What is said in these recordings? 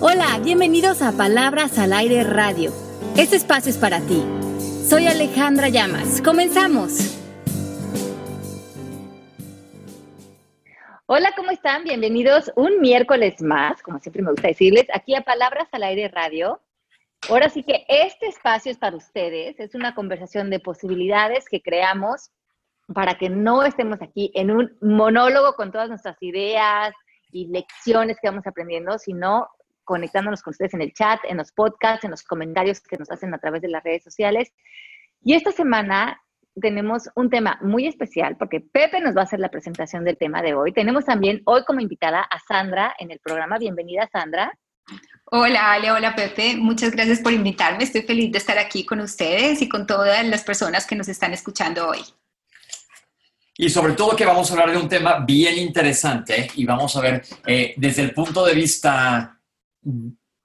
Hola, bienvenidos a Palabras al Aire Radio. Este espacio es para ti. Soy Alejandra Llamas. Comenzamos. Hola, ¿cómo están? Bienvenidos un miércoles más, como siempre me gusta decirles, aquí a Palabras al Aire Radio. Ahora sí que este espacio es para ustedes, es una conversación de posibilidades que creamos para que no estemos aquí en un monólogo con todas nuestras ideas y lecciones que vamos aprendiendo, sino conectándonos con ustedes en el chat, en los podcasts, en los comentarios que nos hacen a través de las redes sociales. Y esta semana tenemos un tema muy especial porque Pepe nos va a hacer la presentación del tema de hoy. Tenemos también hoy como invitada a Sandra en el programa. Bienvenida, Sandra. Hola Ale, hola Pepe, muchas gracias por invitarme. Estoy feliz de estar aquí con ustedes y con todas las personas que nos están escuchando hoy. Y sobre todo que vamos a hablar de un tema bien interesante y vamos a ver eh, desde el punto de vista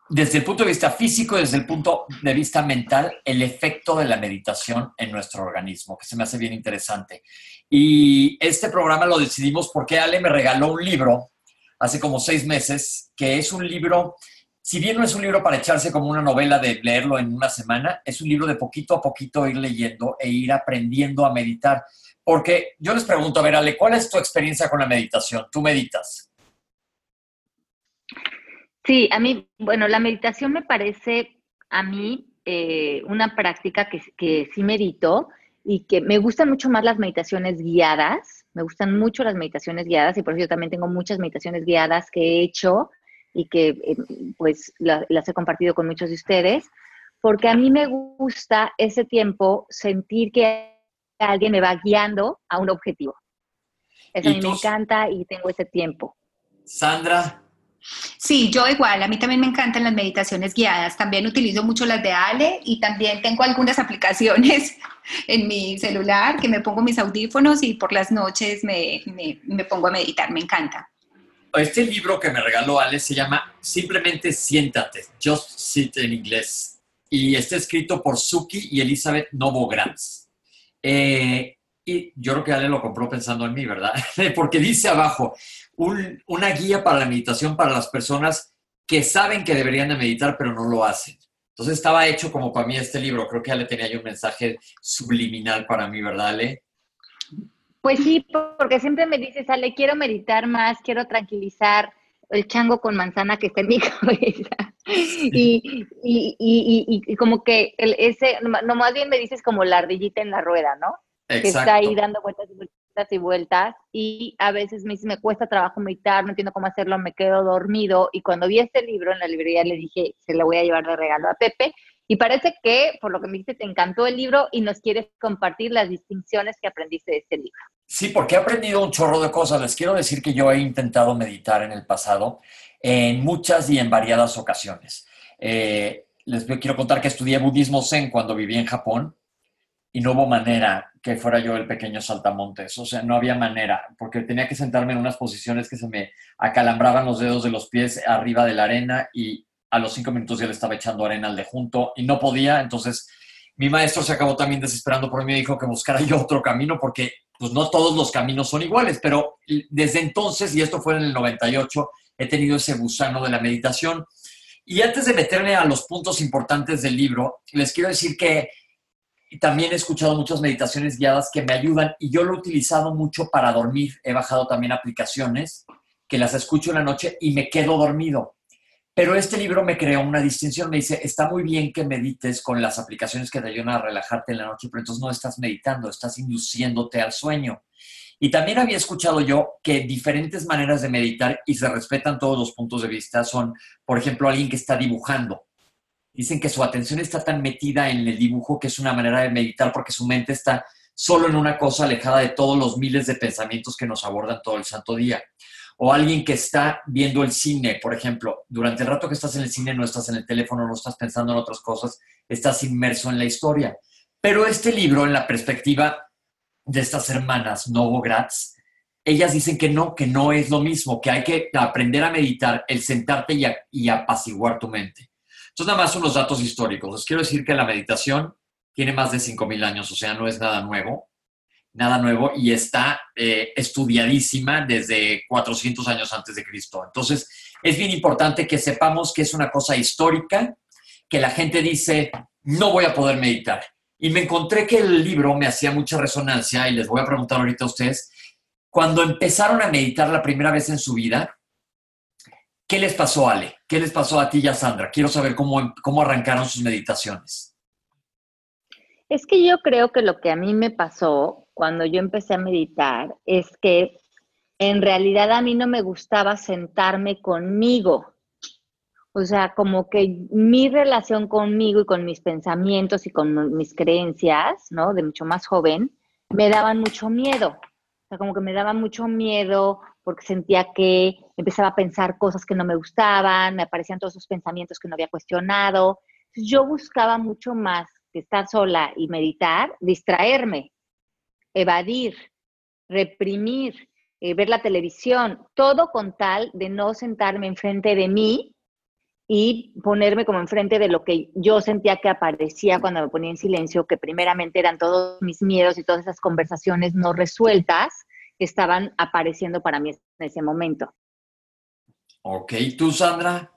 desde el punto de vista físico, desde el punto de vista mental, el efecto de la meditación en nuestro organismo, que se me hace bien interesante. Y este programa lo decidimos porque Ale me regaló un libro hace como seis meses, que es un libro, si bien no es un libro para echarse como una novela de leerlo en una semana, es un libro de poquito a poquito ir leyendo e ir aprendiendo a meditar. Porque yo les pregunto, a ver, Ale, ¿cuál es tu experiencia con la meditación? ¿Tú meditas? Sí, a mí, bueno, la meditación me parece a mí eh, una práctica que, que sí medito y que me gustan mucho más las meditaciones guiadas, me gustan mucho las meditaciones guiadas y por eso yo también tengo muchas meditaciones guiadas que he hecho y que eh, pues las he compartido con muchos de ustedes, porque a mí me gusta ese tiempo sentir que alguien me va guiando a un objetivo. Eso a mí me encanta y tengo ese tiempo. Sandra, Sí, yo igual, a mí también me encantan las meditaciones guiadas, también utilizo mucho las de Ale y también tengo algunas aplicaciones en mi celular que me pongo mis audífonos y por las noches me, pongo a meditar, me encanta. Este libro que me regaló Ale se llama Simplemente Siéntate, Just Sit en inglés, y está escrito por Suki y Elizabeth Novogratz. Eh, y yo creo que Ale lo compró pensando en mí, ¿verdad? Porque dice abajo, una guía para la meditación para las personas que saben que deberían de meditar, pero no lo hacen. Entonces estaba hecho como para mí este libro. Creo que Ale tenía yo un mensaje subliminal para mí, ¿verdad, Ale? Pues sí, porque siempre me dices, Ale, quiero meditar más, quiero tranquilizar el chango con manzana que está en mi cabeza. Y, y, como que el, ese, no más bien me dices como la ardillita en la rueda, ¿no? Que está ahí dando vueltas y vueltas y vueltas y a veces me, me cuesta trabajo meditar, no entiendo cómo hacerlo, me quedo dormido y cuando vi este libro en la librería le dije, se lo voy a llevar de regalo a Pepe y parece que, por lo que me dijiste, te encantó el libro y nos quieres compartir las distinciones que aprendiste de este libro. Sí, porque he aprendido un chorro de cosas. Les quiero decir que yo he intentado meditar en el pasado en muchas y en variadas ocasiones. Eh, les quiero contar que estudié budismo zen cuando viví en Japón y no hubo manera que fuera yo el pequeño saltamontes, o sea, no había manera, porque tenía que sentarme en unas posiciones que se me acalambraban los dedos de los pies arriba de la arena y a los cinco minutos ya le estaba echando arena al de junto y no podía, entonces mi maestro se acabó también desesperando por mí y dijo que buscara yo otro camino porque pues no todos los caminos son iguales, pero desde entonces, y esto fue en el 98, he tenido ese gusano de la meditación. Y antes de meterme a los puntos importantes del libro, les quiero decir que y también he escuchado muchas meditaciones guiadas que me ayudan y yo lo he utilizado mucho para dormir. He bajado también aplicaciones que las escucho en la noche y me quedo dormido. Pero este libro me creó una distinción. Me dice, está muy bien que medites con las aplicaciones que te ayudan a relajarte en la noche, pero entonces no estás meditando, estás induciéndote al sueño. Y también había escuchado yo que diferentes maneras de meditar y se respetan todos los puntos de vista son, por ejemplo, alguien que está dibujando dicen que su atención está tan metida en el dibujo que es una manera de meditar porque su mente está solo en una cosa alejada de todos los miles de pensamientos que nos abordan todo el santo día. O alguien que está viendo el cine, por ejemplo, durante el rato que estás en el cine no estás en el teléfono, no estás pensando en otras cosas, estás inmerso en la historia. Pero este libro, en la perspectiva de estas hermanas Novogratz, ellas dicen que no, que no es lo mismo, que hay que aprender a meditar, el sentarte y, y apaciguar tu mente. Entonces, nada más unos datos históricos. Les quiero decir que la meditación tiene más de 5.000 años, o sea, no es nada nuevo, nada nuevo, y está eh, estudiadísima desde 400 años antes de Cristo. Entonces, es bien importante que sepamos que es una cosa histórica, que la gente dice, no voy a poder meditar. Y me encontré que el libro me hacía mucha resonancia y les voy a preguntar ahorita a ustedes, cuando empezaron a meditar la primera vez en su vida, ¿qué les pasó, Ale? ¿Qué les pasó a ti y a Sandra? Quiero saber cómo, cómo arrancaron sus meditaciones. Es que yo creo que lo que a mí me pasó cuando yo empecé a meditar es que en realidad a mí no me gustaba sentarme conmigo. O sea, como que mi relación conmigo y con mis pensamientos y con mis creencias, ¿no? De mucho más joven, me daban mucho miedo. O sea, como que me daba mucho miedo porque sentía que empezaba a pensar cosas que no me gustaban, me aparecían todos esos pensamientos que no había cuestionado. Yo buscaba mucho más que estar sola y meditar, distraerme, evadir, reprimir, eh, ver la televisión, todo con tal de no sentarme enfrente de mí y ponerme como enfrente de lo que yo sentía que aparecía cuando me ponía en silencio, que primeramente eran todos mis miedos y todas esas conversaciones no resueltas que estaban apareciendo para mí en ese momento. Ok, ¿tú, Sandra?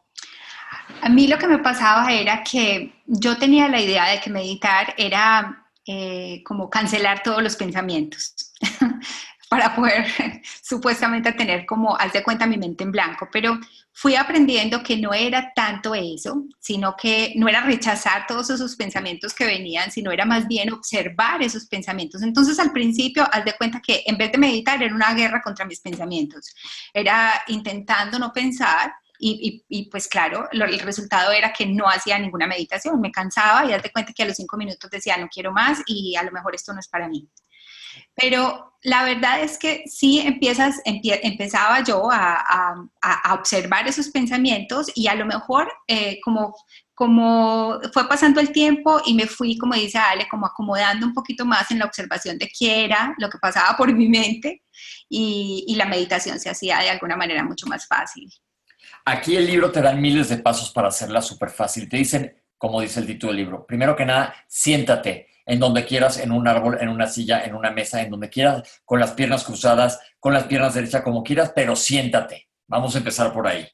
A mí lo que me pasaba era que yo tenía la idea de que meditar era eh, como cancelar todos los pensamientos. para poder supuestamente tener como, haz de cuenta, mi mente en blanco, pero fui aprendiendo que no era tanto eso, sino que no era rechazar todos esos pensamientos que venían, sino era más bien observar esos pensamientos. Entonces al principio, haz de cuenta que en vez de meditar era una guerra contra mis pensamientos, era intentando no pensar. Y, y, pues claro, el resultado era que no hacía ninguna meditación, me cansaba y de cuenta que a los cinco minutos decía, no quiero más y a lo mejor esto no es para mí. Pero la verdad es que sí empiezas, empezaba yo a, observar esos pensamientos y a lo mejor eh, como, como fue pasando el tiempo y me fui, como dice Ale, como acomodando un poquito más en la observación de qué era lo que pasaba por mi mente y, y la meditación se hacía de alguna manera mucho más fácil. Aquí el libro te da miles de pasos para hacerla súper fácil. Te dicen, como dice el título del libro, primero que nada, siéntate en donde quieras, en un árbol, en una silla, en una mesa, en donde quieras, con las piernas cruzadas, con las piernas derechas, como quieras, pero siéntate. Vamos a empezar por ahí.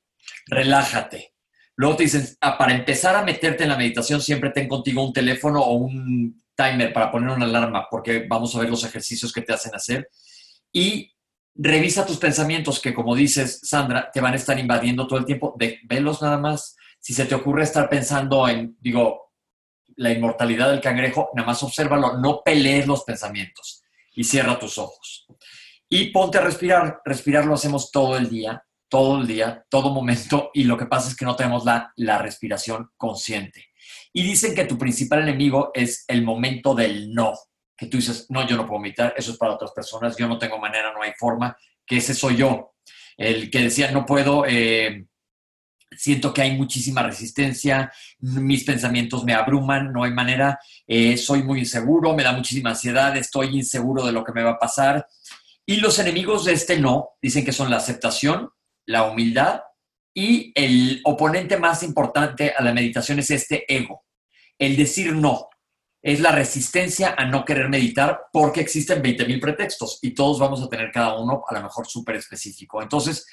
Relájate. Luego te dicen, ah, para empezar a meterte en la meditación, siempre ten contigo un teléfono o un timer para poner una alarma, porque vamos a ver los ejercicios que te hacen hacer. Y revisa tus pensamientos, que como dices, Sandra, te van a estar invadiendo todo el tiempo. De, velos nada más. Si se te ocurre estar pensando en, digo, la inmortalidad del cangrejo, nada más obsérvalo, no pelees los pensamientos y cierra tus ojos. Y ponte a respirar. Respirar lo hacemos todo el día, todo el día, todo momento, y lo que pasa es que no tenemos la, la respiración consciente. Y dicen que tu principal enemigo es el momento del no, que tú dices, no, yo no puedo meditar, eso es para otras personas, yo no tengo manera, no hay forma, que ese soy yo. El que decía, no puedo, eh, siento que hay muchísima resistencia, mis pensamientos me abruman, no hay manera, eh, soy muy inseguro, me da muchísima ansiedad, estoy inseguro de lo que me va a pasar. Y los enemigos de este no dicen que son la aceptación, la humildad y el oponente más importante a la meditación es este ego, el decir no. Es la resistencia a no querer meditar porque existen 20.000 pretextos y todos vamos a tener cada uno a lo mejor súper específico. Entonces,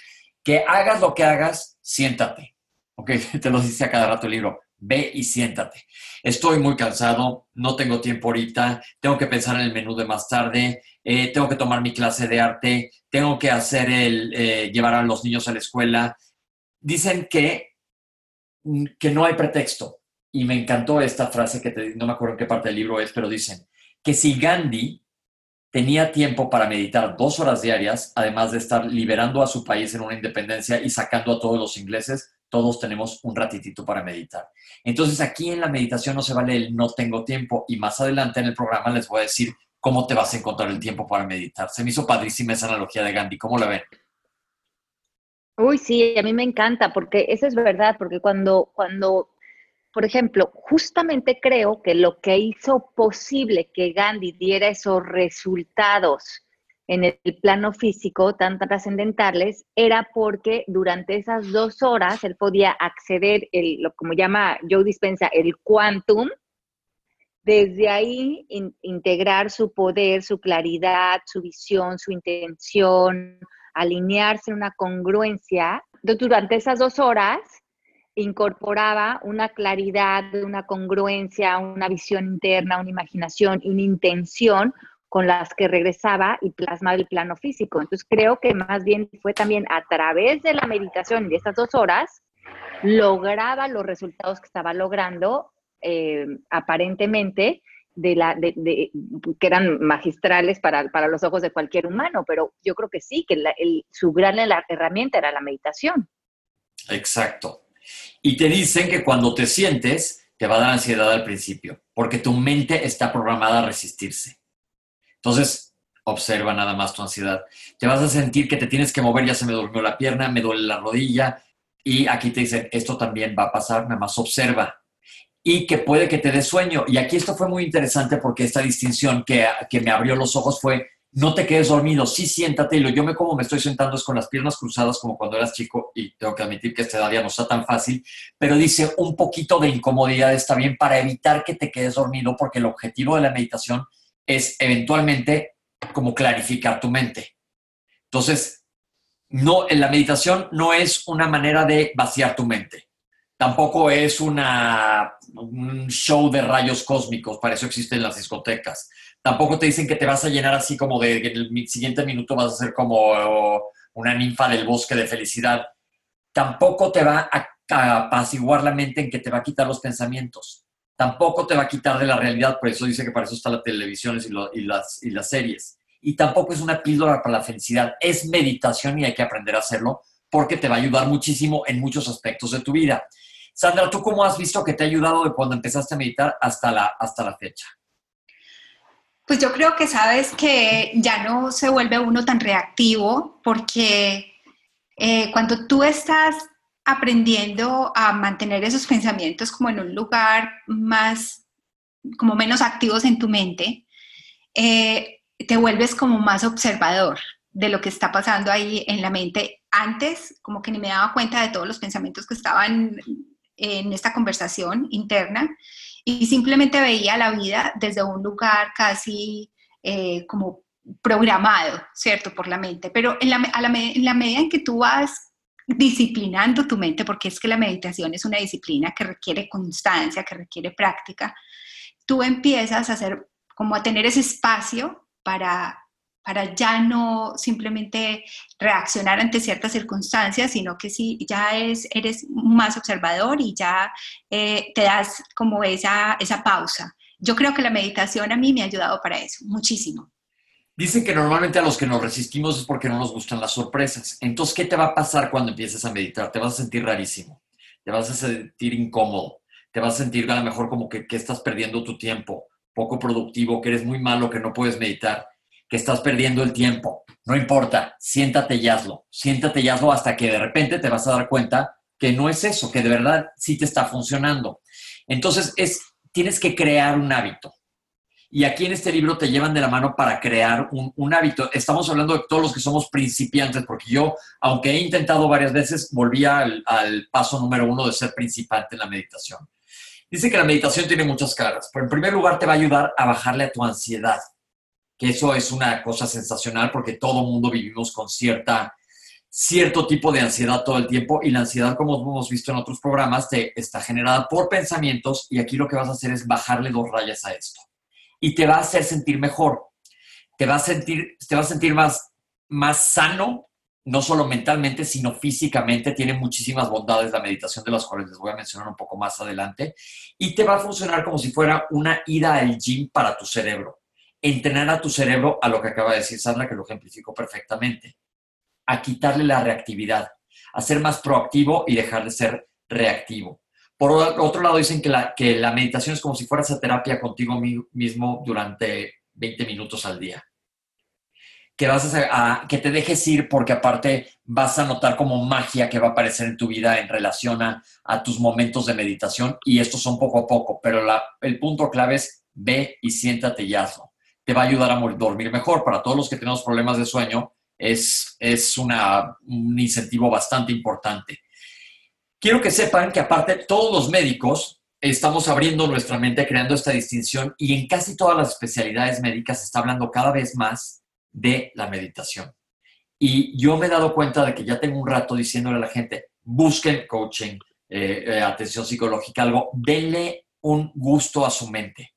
que hagas lo que hagas, siéntate. Ok, te lo dice a cada rato el libro. Ve y siéntate. Estoy muy cansado, no tengo tiempo ahorita, tengo que pensar en el menú de más tarde, eh, tengo que tomar mi clase de arte, tengo que hacer el, eh, llevar a los niños a la escuela. Dicen que, mm, que no hay pretexto. Y me encantó esta frase que no me acuerdo en qué parte del libro es, pero dicen que si Gandhi tenía tiempo para meditar dos horas diarias, además de estar liberando a su país en una independencia y sacando a todos los ingleses, todos tenemos un ratitito para meditar. Entonces aquí en la meditación no se vale el no tengo tiempo y más adelante en el programa les voy a decir cómo te vas a encontrar el tiempo para meditar. Se me hizo padrísima esa analogía de Gandhi. ¿Cómo la ven? Uy, sí, a mí me encanta porque eso es verdad, porque cuando, cuando por ejemplo, justamente creo que lo que hizo posible que Gandhi diera esos resultados en el plano físico tan trascendentales era porque durante esas dos horas él podía acceder, el, lo como llama Joe Dispensa, el quantum, desde ahí integrar su poder, su claridad, su visión, su intención, alinearse en una congruencia. Durante esas dos horas incorporaba una claridad, una congruencia, una visión interna, una imaginación una intención con las que regresaba y plasmaba el plano físico. Entonces creo que más bien fue también a través de la meditación y de estas dos horas, lograba los resultados que estaba logrando eh, aparentemente de la, de, que eran magistrales para, los ojos de cualquier humano, pero yo creo que sí, que el, su gran herramienta era la meditación. Exacto. Y te dicen que cuando te sientes, te va a dar ansiedad al principio, porque tu mente está programada a resistirse. Entonces, observa nada más tu ansiedad. Te vas a sentir que te tienes que mover, ya se me durmió la pierna, me duele la rodilla, y aquí te dicen, esto también va a pasar, nada más observa. Y que puede que te dé sueño. Y aquí esto fue muy interesante porque esta distinción que, que me abrió los ojos fue, no te quedes dormido, sí siéntate. Y lo, yo me como me estoy sentando es con las piernas cruzadas como cuando eras chico y tengo que admitir que esta edad ya no está tan fácil, pero dice un poquito de incomodidad está bien para evitar que te quedes dormido porque el objetivo de la meditación es eventualmente como clarificar tu mente. Entonces, no, en la meditación no es una manera de vaciar tu mente. Tampoco es una, un show de rayos cósmicos, para eso existen las discotecas. Tampoco te dicen que te vas a llenar así como de que en el siguiente minuto vas a ser como una ninfa del bosque de felicidad. Tampoco te va a apaciguar la mente en que te va a quitar los pensamientos tampoco te va a quitar de la realidad, por eso dice que para eso está la televisión y, las, y las series. Y tampoco es una píldora para la felicidad, es meditación y hay que aprender a hacerlo porque te va a ayudar muchísimo en muchos aspectos de tu vida. Sandra, ¿tú cómo has visto que te ha ayudado de cuando empezaste a meditar hasta la, hasta la fecha? Pues yo creo que sabes que ya no se vuelve uno tan reactivo porque eh, cuando tú estás aprendiendo a mantener esos pensamientos como en un lugar más, como menos activos en tu mente, eh, te vuelves como más observador de lo que está pasando ahí en la mente. Antes, como que ni me daba cuenta de todos los pensamientos que estaban en esta conversación interna y simplemente veía la vida desde un lugar casi eh, como programado, ¿cierto? Por la mente. Pero en la, en la medida en que tú vas disciplinando tu mente, porque es que la meditación es una disciplina que requiere constancia, que requiere práctica, tú empiezas a hacer, como a tener ese espacio para, para ya no simplemente reaccionar ante ciertas circunstancias, sino que sí, ya es, eres más observador y ya eh, te das como esa, esa pausa. Yo creo que la meditación a mí me ha ayudado para eso, muchísimo. Dicen que normalmente a los que nos resistimos es porque no nos gustan las sorpresas. Entonces, ¿qué te va a pasar cuando empieces a meditar? Te vas a sentir rarísimo, te vas a sentir incómodo, te vas a sentir a lo mejor como que, estás perdiendo tu tiempo, poco productivo, que eres muy malo, que no puedes meditar, que estás perdiendo el tiempo. No importa, siéntate y hazlo, siéntate y hazlo hasta que de repente te vas a dar cuenta que no es eso, que de verdad sí te está funcionando. Entonces, es, tienes que crear un hábito. Y aquí en este libro te llevan de la mano para crear un, hábito. Estamos hablando de todos los que somos principiantes, porque yo, aunque he intentado varias veces, volví al, paso número uno de ser principiante en la meditación. Dice que la meditación tiene muchas caras, pero en primer lugar te va a ayudar a bajarle a tu ansiedad, que eso es una cosa sensacional porque todo mundo vivimos con cierta, cierto tipo de ansiedad todo el tiempo y la ansiedad, como hemos visto en otros programas, está generada por pensamientos y aquí lo que vas a hacer es bajarle dos rayas a esto y te va a hacer sentir mejor. Te va a sentir, te a sentir más, más sano, no solo mentalmente, sino físicamente. Tiene muchísimas bondades la meditación de las cuales les voy a mencionar un poco más adelante. Y te va a funcionar como si fuera una ida al gym para tu cerebro. Entrenar a tu cerebro a lo que acaba de decir Sandra, que lo ejemplificó perfectamente. A quitarle la reactividad, a ser más proactivo y dejar de ser reactivo. Por otro lado, dicen que la, que la meditación es como si fueras a terapia contigo mismo durante 20 minutos al día. Que, vas a, que te dejes ir porque aparte vas a notar como magia que va a aparecer en tu vida en relación a, tus momentos de meditación y estos son poco a poco, pero el punto clave es ve y siéntate y hazlo. Te va a ayudar a dormir mejor. Para todos los que tenemos problemas de sueño, es, es una, un incentivo bastante importante. Quiero que sepan que aparte todos los médicos estamos abriendo nuestra mente, creando esta distinción y en casi todas las especialidades médicas se está hablando cada vez más de la meditación. Y yo me he dado cuenta de que ya tengo un rato diciéndole a la gente, busquen coaching, eh, eh, atención psicológica, algo, denle un gusto a su mente.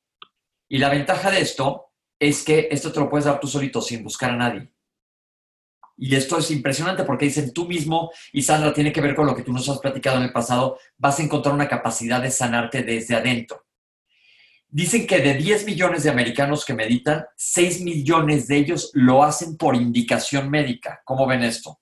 Y la ventaja de esto es que esto te lo puedes dar tú solito sin buscar a nadie. Y esto es impresionante porque dicen tú mismo, y Sandra tiene que ver con lo que tú nos has platicado en el pasado, vas a encontrar una capacidad de sanarte desde adentro. Dicen que de 10 millones de americanos que meditan, 6 millones de ellos lo hacen por indicación médica. ¿Cómo ven esto?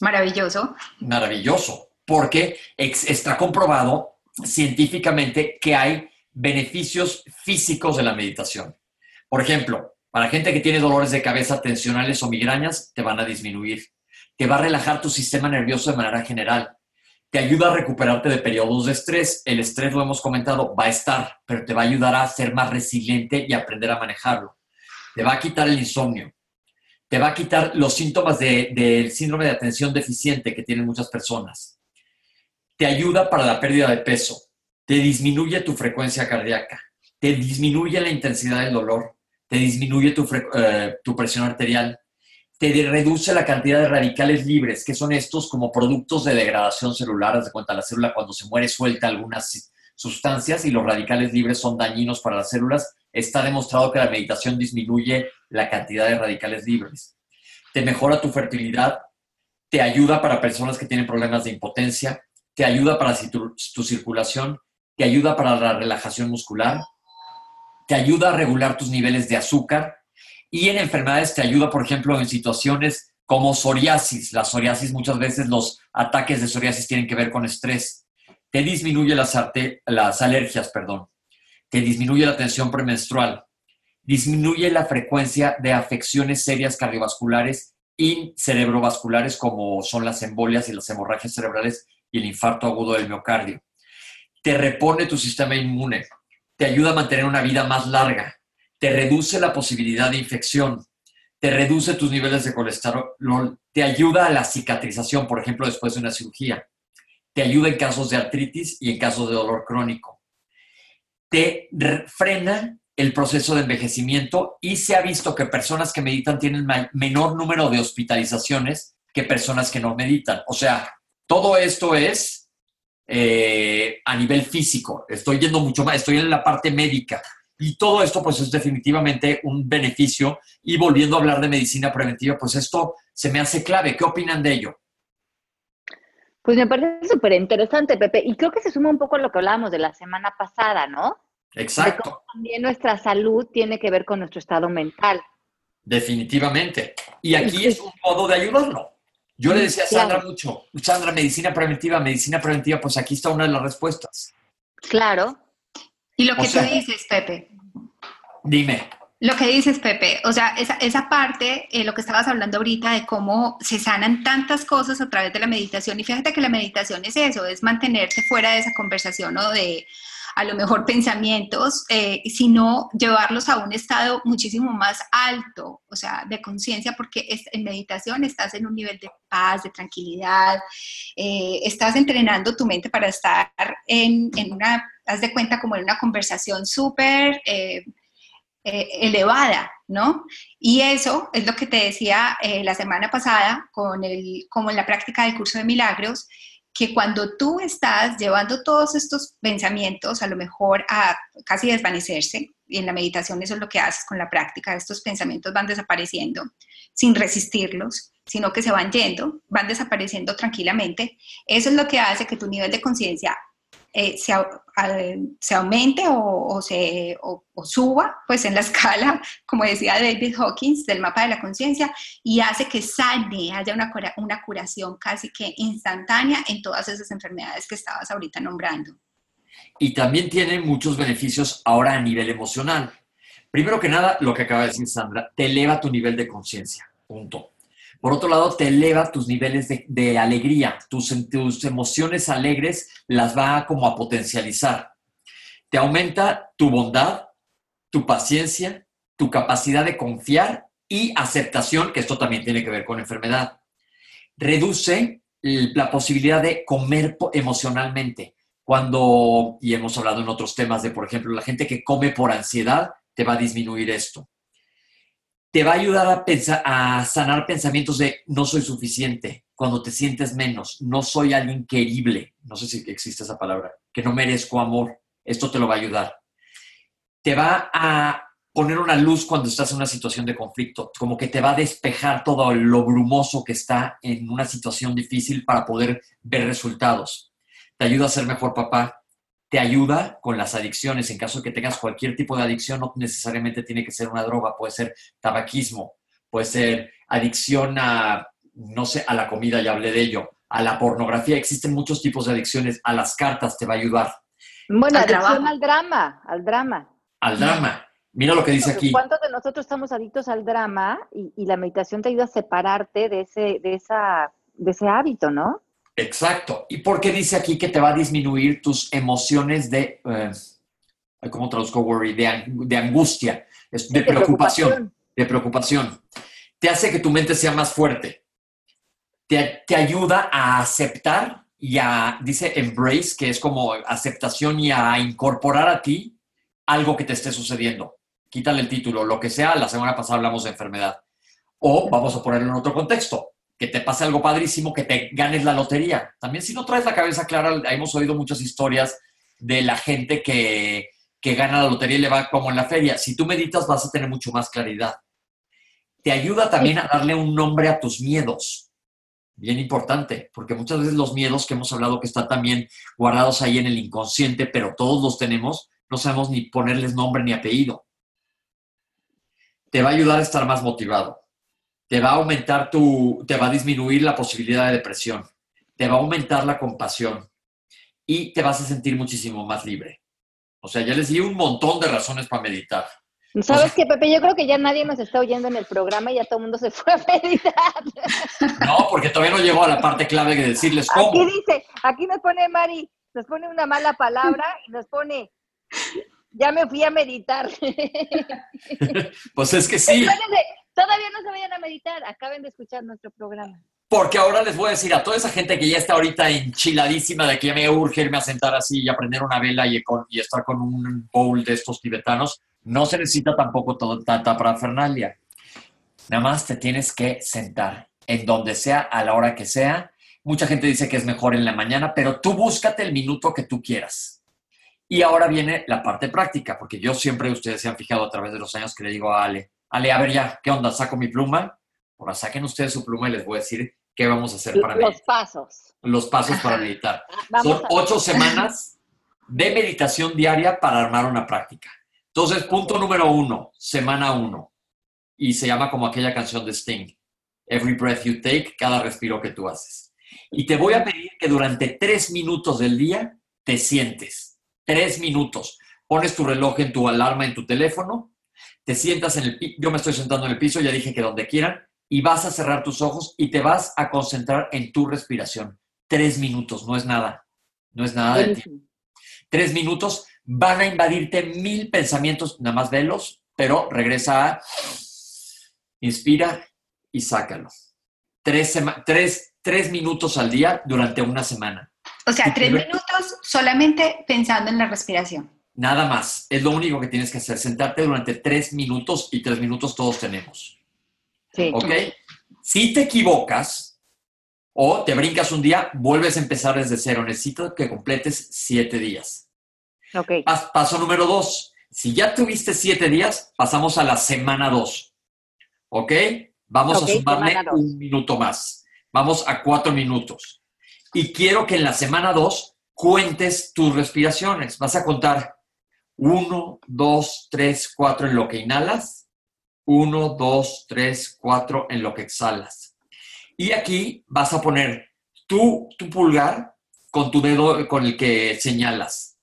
Maravilloso. Maravilloso, porque está comprobado científicamente que hay beneficios físicos de la meditación. Por ejemplo, para gente que tiene dolores de cabeza tensionales o migrañas, te van a disminuir. Te va a relajar tu sistema nervioso de manera general. Te ayuda a recuperarte de periodos de estrés. El estrés, lo hemos comentado, va a estar, pero te va a ayudar a ser más resiliente y aprender a manejarlo. Te va a quitar el insomnio. Te va a quitar los síntomas del síndrome de atención deficiente que tienen muchas personas. Te ayuda para la pérdida de peso. Te disminuye tu frecuencia cardíaca. Te disminuye la intensidad del dolor te disminuye eh, tu, presión arterial, te reduce la cantidad de radicales libres, que son estos como productos de degradación celular. de cuenta, la célula cuando se muere suelta algunas sustancias y los radicales libres son dañinos para las células. Está demostrado que la meditación disminuye la cantidad de radicales libres. Te mejora tu fertilidad, te ayuda para personas que tienen problemas de impotencia, te ayuda para tu circulación, te ayuda para la relajación muscular, te ayuda a regular tus niveles de azúcar y en enfermedades te ayuda, por ejemplo, en situaciones como psoriasis. La psoriasis, muchas veces los ataques de psoriasis tienen que ver con estrés. Te disminuye las, alergias, perdón. Te disminuye la tensión premenstrual. Disminuye la frecuencia de afecciones serias cardiovasculares y cerebrovasculares como son las embolias y las hemorragias cerebrales y el infarto agudo del miocardio. Te repone tu sistema inmune te ayuda a mantener una vida más larga, te reduce la posibilidad de infección, te reduce tus niveles de colesterol, te ayuda a la cicatrización, por ejemplo, después de una cirugía, te ayuda en casos de artritis y en casos de dolor crónico, te frena el proceso de envejecimiento y se ha visto que personas que meditan tienen menor número de hospitalizaciones que personas que no meditan. O sea, todo esto es eh, a nivel físico, estoy yendo mucho más, estoy en la parte médica. Y todo esto, pues, es definitivamente un beneficio. Y volviendo a hablar de medicina preventiva, pues esto se me hace clave. ¿Qué opinan de ello? Pues me parece súper interesante, Pepe. Y creo que se suma un poco a lo que hablábamos de la semana pasada, ¿no? Exacto. también nuestra salud tiene que ver con nuestro estado mental. Definitivamente. Y aquí es un modo de ayudarlo. Yo le decía a Sandra mucho, Sandra, medicina preventiva, medicina preventiva, pues aquí está una de las respuestas. Claro. Y lo que tú dices, Pepe. Dime. Lo que dices, Pepe, o sea, esa, esa parte, eh, lo que estabas hablando ahorita de cómo se sanan tantas cosas a través de la meditación, y fíjate que la meditación es eso, es mantenerte fuera de esa conversación o de, a lo mejor pensamientos, eh, sino llevarlos a un estado muchísimo más alto, o sea, de conciencia, porque en meditación estás en un nivel de paz, de tranquilidad, eh, estás entrenando tu mente para estar en, una, haz de cuenta, como en una conversación súper... Eh, elevada, ¿no? Y eso es lo que te decía la semana pasada con el, como en la práctica del curso de milagros, que cuando tú estás llevando todos estos pensamientos a lo mejor a casi desvanecerse, y en la meditación eso es lo que haces con la práctica, estos pensamientos van desapareciendo sin resistirlos, sino que se van yendo, van desapareciendo tranquilamente, eso es lo que hace que tu nivel de conciencia eh, se, aumente o, se, suba pues en la escala, como decía David Hawkins, del mapa de la conciencia, y hace que sane, haya una, una curación casi que instantánea en todas esas enfermedades que estabas ahorita nombrando. Y también tiene muchos beneficios ahora a nivel emocional. Primero que nada, lo que acaba de decir Sandra, te eleva tu nivel de conciencia. Punto. Por otro lado, te eleva tus niveles de, alegría, tus, tus, emociones alegres las va como a potencializar. Te aumenta tu bondad, tu paciencia, tu capacidad de confiar y aceptación, que esto también tiene que ver con enfermedad. Reduce la posibilidad de comer emocionalmente. Cuando, y hemos hablado en otros temas de, por ejemplo, la gente que come por ansiedad, te va a disminuir esto te va a ayudar a, pensar, a sanar pensamientos de no soy suficiente, cuando te sientes menos, no soy alguien querible, no sé si existe esa palabra, que no merezco amor. Esto te lo va a ayudar. Te va a poner una luz cuando estás en una situación de conflicto, como que te va a despejar todo lo brumoso que está en una situación difícil para poder ver resultados. Te ayuda a ser mejor papá, te ayuda con las adicciones. En caso de que tengas cualquier tipo de adicción, no necesariamente tiene que ser una droga, puede ser tabaquismo, puede ser adicción a, no sé, a la comida, ya hablé de ello, a la pornografía. Existen muchos tipos de adicciones, a las cartas te va a ayudar. Bueno, adicción al drama, al drama. Al drama. Mira lo que dice aquí. ¿Cuántos de nosotros estamos adictos al drama y, la meditación te ayuda a separarte de ese, de, esa, de ese hábito, ¿no? Exacto. ¿Y por qué dice aquí que te va a disminuir tus emociones de, eh, ¿cómo traduzco worry? De, angustia, de, preocupación, de preocupación. Te hace que tu mente sea más fuerte. Te, te ayuda a aceptar y a, dice embrace, que es como aceptación y a incorporar a ti algo que te esté sucediendo quítale el título, lo que sea, la semana pasada hablamos de enfermedad. O vamos a ponerlo en otro contexto, que te pase algo padrísimo, que te ganes la lotería. También si no traes la cabeza clara, hemos oído muchas historias de la gente que, que gana la lotería y le va como en la feria. Si tú meditas vas a tener mucho más claridad. Te ayuda también a darle un nombre a tus miedos. Bien importante, porque muchas veces los miedos que hemos hablado que están también guardados ahí en el inconsciente, pero todos los tenemos, no sabemos ni ponerles nombre ni apellido te va a ayudar a estar más motivado. Te va a aumentar tu, te va a disminuir la posibilidad de depresión. Te va a aumentar la compasión y te vas a sentir muchísimo más libre. O sea, ya les di un montón de razones para meditar. ¿Sabes qué, Pepe? Yo creo que ya nadie nos está oyendo en el programa y ya todo el mundo se fue a meditar. No, porque todavía no llegó a la parte clave de decirles cómo. Aquí dice, aquí nos pone Mari, nos pone una mala palabra y nos pone ya me fui a meditar. pues es que sí. Todavía no se vayan a meditar, acaben de escuchar nuestro programa. Porque ahora les voy a decir a toda esa gente que ya está ahorita enchiladísima de que me urge irme a sentar así y a prender una vela y, estar con un bowl de estos tibetanos, no se necesita tampoco toda tanta parafernalia. Nada más te tienes que sentar en donde sea, a la hora que sea. Mucha gente dice que es mejor en la mañana, pero tú búscate el minuto que tú quieras y ahora viene la parte práctica, porque yo siempre, ustedes se han fijado a través de los años que le digo a Ale, Ale, a ver ya, ¿qué onda? ¿Saco mi pluma? Ahora saquen ustedes su pluma y les voy a decir qué vamos a hacer para meditar. Los pasos. Los pasos para meditar. Son ocho semanas de meditación diaria para armar una práctica. Entonces, punto número uno, semana uno. Y se llama como aquella canción de Sting. Every breath you take, cada respiro que tú haces. Y te voy a pedir que durante tres minutos del día te sientes tres minutos. Pones tu reloj en tu alarma en tu teléfono, te sientas en el piso, yo me estoy sentando en el piso, ya dije que donde quieran, y vas a cerrar tus ojos y te vas a concentrar en tu respiración. Tres minutos, no es nada, no es nada de ti. Tres minutos van a invadirte mil pensamientos, nada más velos, pero regresa a inspira y sácalo. Tres, tres, tres minutos al día durante una semana. O sea, tres minutos solamente pensando en la respiración. Nada más. Es lo único que tienes que hacer. Sentarte durante tres minutos y tres minutos todos tenemos. Sí. ¿Ok? Si te equivocas o te brincas un día, vuelves a empezar desde cero. Necesito que completes siete días. Ok. Paso número dos. Si ya tuviste siete días, pasamos a la semana dos. ¿Ok? Vamos a sumarle un minuto más. Vamos a cuatro minutos y quiero que en la semana 2 cuentes tus respiraciones. Vas a contar 1, 2, 3, 4 en lo que inhalas, 1, 2, 3, 4 en lo que exhalas. Y aquí vas a poner tu, tu pulgar con tu dedo con el que señalas.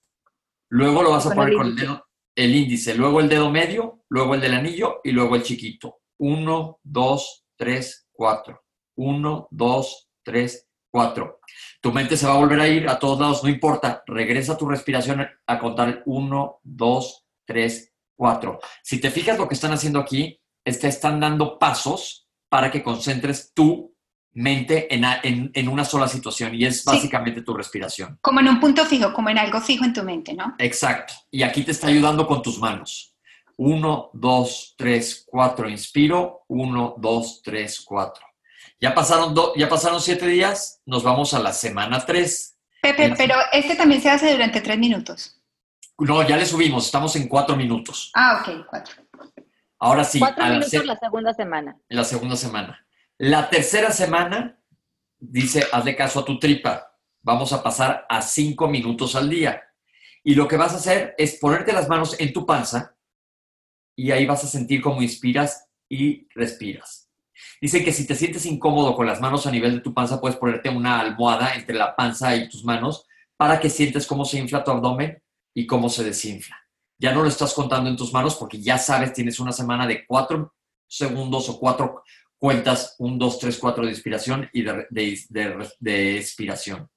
Luego lo vas a poner con el dedo, el índice, luego el dedo medio, luego el del anillo y luego el chiquito. 1, 2, 3, 4. 1, 2, 3, 4. Tu mente se va a volver a ir a todos lados, no importa. Regresa tu respiración a contar 1, 2, 3, 4. Si te fijas lo que están haciendo aquí, es que están dando pasos para que concentres tu mente en, una sola situación y es básicamente tu respiración. Como en un punto fijo, como en algo fijo en tu mente, ¿no? Exacto. Y aquí te está ayudando con tus manos. 1, 2, 3, 4. Inspiro. 1, 2, 3, 4. Ya pasaron, ya pasaron siete días, nos vamos a la semana 3. Pepe, pero este también se hace durante tres minutos. No, ya le subimos, estamos en cuatro minutos. Ah, ok, cuatro. Ahora sí. Cuatro minutos la segunda semana. La segunda semana. La tercera semana, dice, hazle caso a tu tripa. Vamos a pasar a cinco minutos al día. Y lo que vas a hacer es ponerte las manos en tu panza y ahí vas a sentir cómo inspiras y respiras. Dice que si te sientes incómodo con las manos a nivel de tu panza, puedes ponerte una almohada entre la panza y tus manos para que sientes cómo se infla tu abdomen y cómo se desinfla. Ya no lo estás contando en tus manos porque ya sabes, tienes una semana de cuatro segundos o cuatro cuentas, un, dos, tres, cuatro de inspiración y de, de, expiración.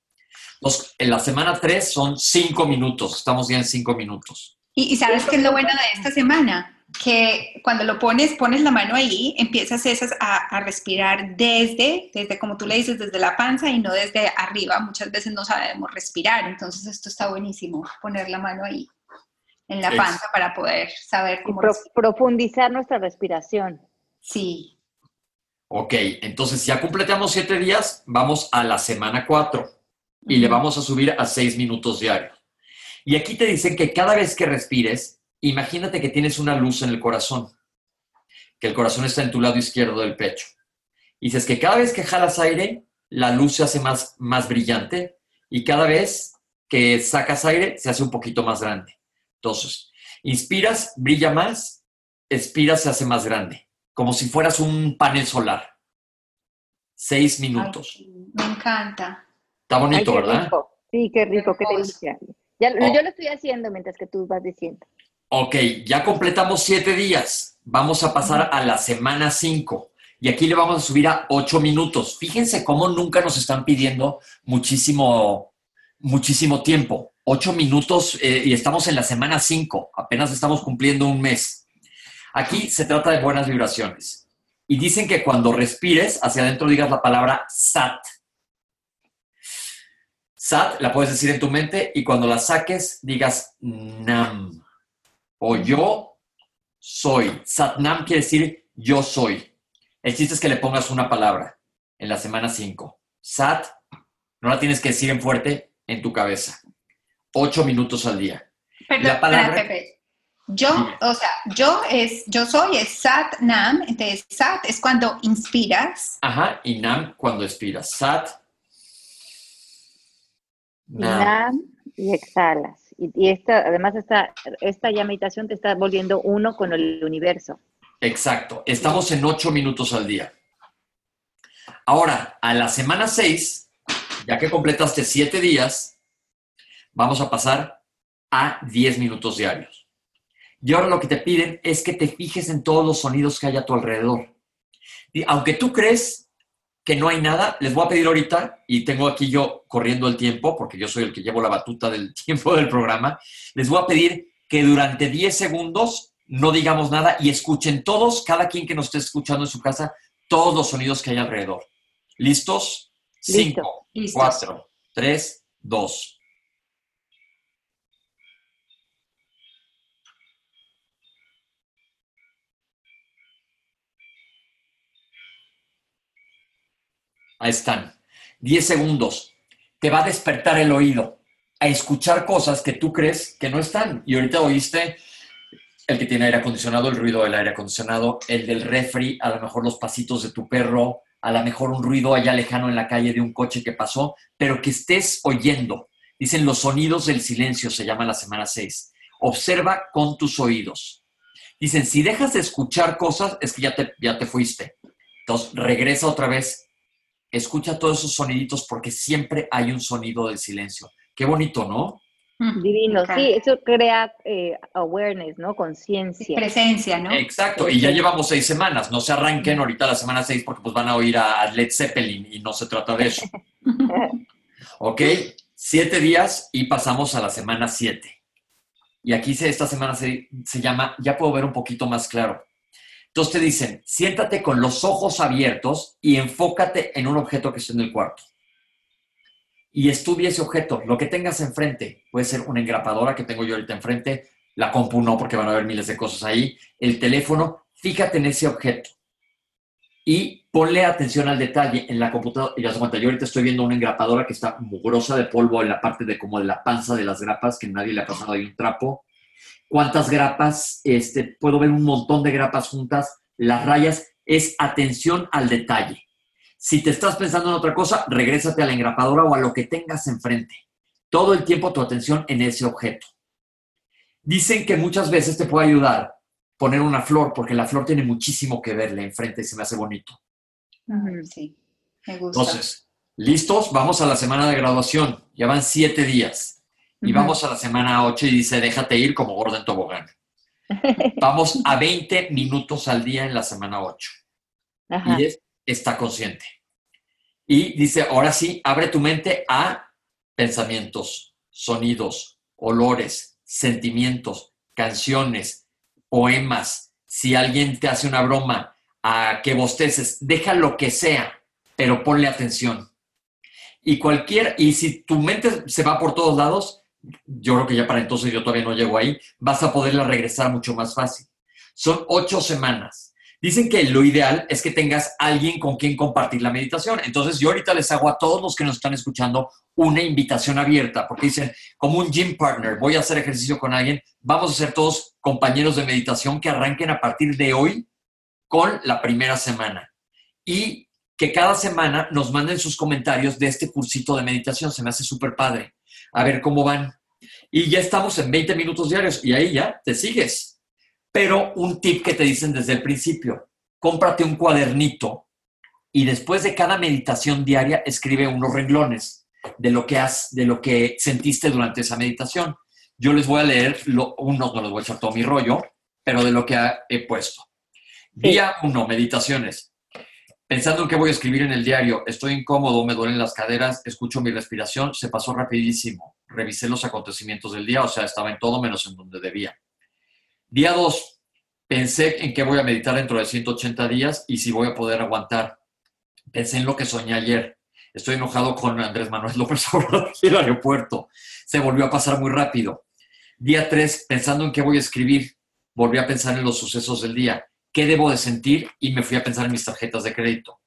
en la semana tres son cinco minutos, estamos ya en cinco minutos. ¿Y, y sabes qué es lo bueno de esta semana? Que cuando lo pones, pones la mano ahí, empiezas esas a, respirar desde, desde, como tú le dices, desde la panza y no desde arriba. Muchas veces no sabemos respirar, entonces esto está buenísimo, poner la mano ahí en la panza para poder saber cómo... profundizar nuestra respiración. Sí. Ok, entonces ya completamos siete días, vamos a la semana cuatro y le vamos a subir a seis minutos diarios. Y aquí te dicen que cada vez que respires, imagínate que tienes una luz en el corazón, que el corazón está en tu lado izquierdo del pecho. Y dices que cada vez que jalas aire, la luz se hace más, más brillante y cada vez que sacas aire, se hace un poquito más grande. Entonces, inspiras, brilla más, expiras, se hace más grande, como si fueras un panel solar. Seis minutos. me encanta. Está bonito, ¿verdad? Sí, qué rico, qué delicia. Ya, Yo lo estoy haciendo mientras que tú vas diciendo. Ok, ya completamos siete días. Vamos a pasar a la semana cinco. Y aquí le vamos a subir a ocho minutos. Fíjense cómo nunca nos están pidiendo muchísimo, muchísimo tiempo. Ocho minutos eh, y estamos en la semana cinco. Apenas estamos cumpliendo un mes. Aquí se trata de buenas vibraciones. Y dicen que cuando respires, hacia adentro digas la palabra SAT. SAT la puedes decir en tu mente y cuando la saques digas NAM o yo soy. Satnam quiere decir yo soy. El chiste es que le pongas una palabra en la semana 5. Sat, no la tienes que decir en fuerte en tu cabeza. Ocho minutos al día. Perdón, la palabra, Pepe. Yo, o sea, yo es, yo soy es Sat Nam, entonces Sat es cuando inspiras. Ajá, y Nam cuando expiras. Sat. nam y exhalas. Y, esta, además esta, esta ya meditación te está volviendo uno con el universo. Exacto. Estamos en ocho minutos al día. Ahora, a la semana seis, ya que completaste siete días, vamos a pasar a diez minutos diarios. Y ahora lo que te piden es que te fijes en todos los sonidos que hay a tu alrededor. Y aunque tú crees que no hay nada, les voy a pedir ahorita, y tengo aquí yo corriendo el tiempo, porque yo soy el que llevo la batuta del tiempo del programa, les voy a pedir que durante 10 segundos no digamos nada y escuchen todos, cada quien que nos esté escuchando en su casa, todos los sonidos que hay alrededor. ¿Listos? 5, 4, 3, 2. Ahí están. 10 segundos. Te va a despertar el oído a escuchar cosas que tú crees que no están. Y ahorita oíste el que tiene aire acondicionado, el ruido del aire acondicionado, el del refri, a lo mejor los pasitos de tu perro, a lo mejor un ruido allá lejano en la calle de un coche que pasó, pero que estés oyendo. Dicen los sonidos del silencio, se llama la semana 6. Observa con tus oídos. Dicen, si dejas de escuchar cosas, es que ya te, ya te fuiste. Entonces, regresa otra vez escucha todos esos soniditos porque siempre hay un sonido del silencio. Qué bonito, ¿no? Divino, sí, eso crea eh, awareness, ¿no? Conciencia. Presencia, ¿no? Exacto, y ya llevamos seis semanas, no se arranquen ahorita la semana seis porque pues van a oír a Led Zeppelin y no se trata de eso. ok, siete días y pasamos a la semana siete. Y aquí esta semana se, se llama, ya puedo ver un poquito más claro, entonces te dicen, siéntate con los ojos abiertos y enfócate en un objeto que esté en el cuarto. Y estudia ese objeto, lo que tengas enfrente. Puede ser una engrapadora que tengo yo ahorita enfrente, La compu no, porque van a haber miles de cosas ahí. El teléfono, fíjate en ese objeto y ponle atención al detalle en la computadora. Ya se cuenta, yo ahorita estoy viendo una engrapadora que está mugrosa de polvo en la parte de como de la panza de las grapas, que nadie le ha pasado ahí un trapo. ¿Cuántas grapas? Este, puedo ver un montón de grapas juntas. Las rayas es atención al detalle. Si te estás pensando en otra cosa, regrésate a la engrapadora o a lo que tengas enfrente. Todo el tiempo tu atención en ese objeto. Dicen que muchas veces te puede ayudar poner una flor, porque la flor tiene muchísimo que verle enfrente y se me hace bonito. Sí, me gusta. Entonces, ¿listos? Vamos a la semana de graduación. Ya van siete días. Y vamos a la semana ocho y dice, déjate ir como Gordon Tobogán. vamos a 20 minutos al día en la semana 8. Y está consciente. Y dice, ahora sí, abre tu mente a pensamientos, sonidos, olores, sentimientos, canciones, poemas. Si alguien te hace una broma, a que bosteces, deja lo que sea, pero ponle atención. Y cualquier, y si tu mente se va por todos lados, yo creo que ya para entonces yo todavía no llego ahí, vas a poderla regresar mucho más fácil. Son ocho semanas. Dicen que lo ideal es que tengas alguien con quien compartir la meditación. Entonces yo ahorita les hago a todos los que nos están escuchando una invitación abierta, porque dicen, como un gym partner, voy a hacer ejercicio con alguien, vamos a ser todos compañeros de meditación que arranquen a partir de hoy con la primera semana. Y que cada semana nos manden sus comentarios de este cursito de meditación. Se me hace súper padre. A ver cómo van. Y ya estamos en 20 minutos diarios y ahí ya te sigues. Pero un tip que te dicen desde el principio, cómprate un cuadernito y después de cada meditación diaria escribe unos renglones de lo que has, de lo que sentiste durante esa meditación. Yo les voy a leer lo, unos, no les voy a echar todo mi rollo, pero de lo que he puesto. Día uno, meditaciones. Pensando en qué voy a escribir en el diario, estoy incómodo, me duelen las caderas, escucho mi respiración, se pasó rapidísimo. Revisé los acontecimientos del día, o sea, estaba en todo menos en donde debía. Día 2, pensé en qué voy a meditar dentro de 180 días y si voy a poder aguantar. Pensé en lo que soñé ayer. Estoy enojado con Andrés Manuel López Obrador el aeropuerto. Se volvió a pasar muy rápido. Día 3, pensando en qué voy a escribir, volví a pensar en los sucesos del día qué debo de sentir y me fui a pensar en mis tarjetas de crédito.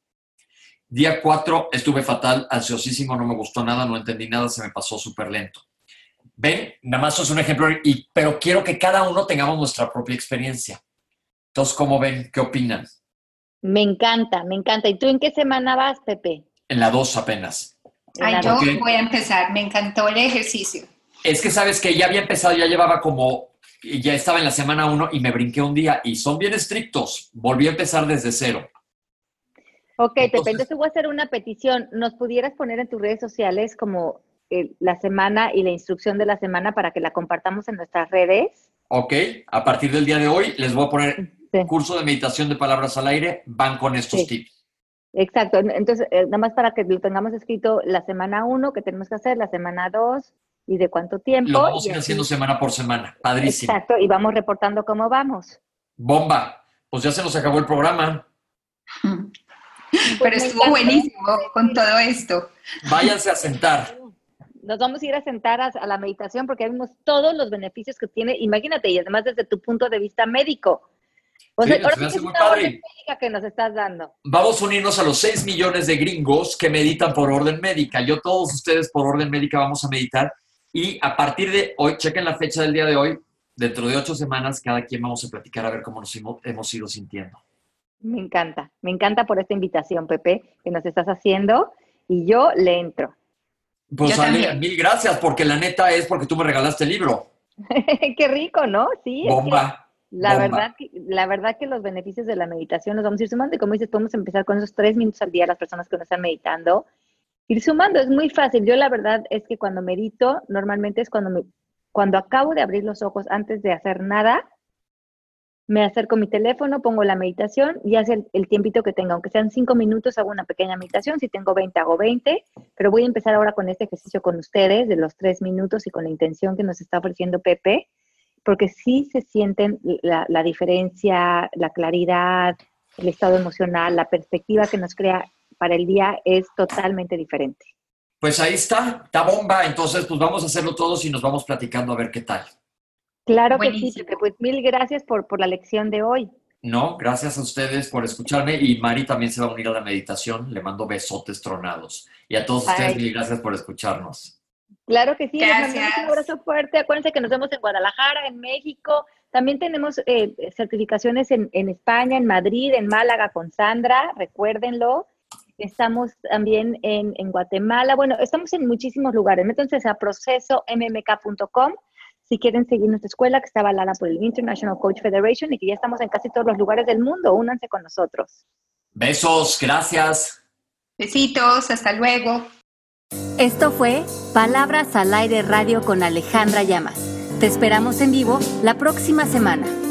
Día 4 estuve fatal, ansiosísimo, no me gustó nada, no entendí nada, se me pasó súper lento. Ven, nada más es un ejemplo, y, pero quiero que cada uno tengamos nuestra propia experiencia. Entonces, ¿cómo ven? ¿Qué opinan? Me encanta, me encanta. ¿Y tú en qué semana vas, Pepe? En la 2 apenas. Ay, yo voy a empezar, me encantó el ejercicio. Es que sabes que ya había empezado, ya llevaba como ya estaba en la semana uno y me brinqué un día y son bien estrictos. Volví a empezar desde cero. Ok, Pepe, entonces voy a hacer una petición. ¿Nos pudieras poner en tus redes sociales como eh, la semana y la instrucción de la semana para que la compartamos en nuestras redes? Ok, a partir del día de hoy les voy a poner curso de meditación de palabras al aire, van con estos tips. Exacto, entonces eh, nada más para que lo tengamos escrito la semana uno que tenemos que hacer, la semana dos, y de cuánto tiempo. Lo vamos a ir haciendo semana por semana. Padrísimo. Exacto, y vamos reportando cómo vamos. Bomba. Pues ya se nos acabó el programa. Pero pues estuvo buenísimo con todo esto. Váyanse a sentar. Nos vamos a ir a sentar a, la meditación porque vemos todos los beneficios que tiene. Imagínate, y además desde tu punto de vista médico. O sea, ahora es una orden médica que nos estás dando. Vamos a unirnos a los 6 millones de gringos que meditan por orden médica. Yo, todos ustedes por orden médica vamos a meditar y a partir de hoy, chequen la fecha del día de hoy, dentro de ocho semanas, cada quien vamos a platicar a ver cómo nos hemos ido sintiendo. Me encanta, me encanta por esta invitación, Pepe, que nos estás haciendo y yo le entro. Pues Ale, mil gracias, porque la neta es porque tú me regalaste el libro. Qué rico, ¿no? Sí. Bomba. la, Verdad que, la verdad que los beneficios de la meditación nos vamos a ir sumando y como dices, podemos empezar con esos tres minutos al día las personas que nos están meditando Ir sumando es muy fácil. Yo la verdad es que cuando medito, normalmente es cuando, me, cuando acabo de abrir los ojos antes de hacer nada, me acerco a mi teléfono, pongo la meditación y hace el, tiempito que tenga, aunque sean cinco minutos, hago una pequeña meditación. Si tengo 20, hago 20, pero voy a empezar ahora con este ejercicio con ustedes de los tres minutos y con la intención que nos está ofreciendo Pepe, porque sí se sienten la, la diferencia, la claridad, el estado emocional, la perspectiva que nos crea para el día es totalmente diferente. Pues ahí está, está bomba. Entonces, pues vamos a hacerlo todos y nos vamos platicando a ver qué tal. Claro que sí, pues mil gracias por, por la lección de hoy. No, gracias a ustedes por escucharme y Mari también se va a unir a la meditación. Le mando besotes tronados. Y a todos ustedes, mil gracias por escucharnos. Claro que sí, les un abrazo fuerte. Acuérdense que nos vemos en Guadalajara, en México. También tenemos eh, certificaciones en, en, España, en Madrid, en Málaga con Sandra, recuérdenlo. Estamos también en, en Guatemala. Bueno, estamos en muchísimos lugares. Métanse a procesommk.com si quieren seguir nuestra escuela que está avalada por el International Coach Federation y que ya estamos en casi todos los lugares del mundo. Únanse con nosotros. Besos, gracias. Besitos, hasta luego. Esto fue Palabras al Aire Radio con Alejandra Llamas. Te esperamos en vivo la próxima semana.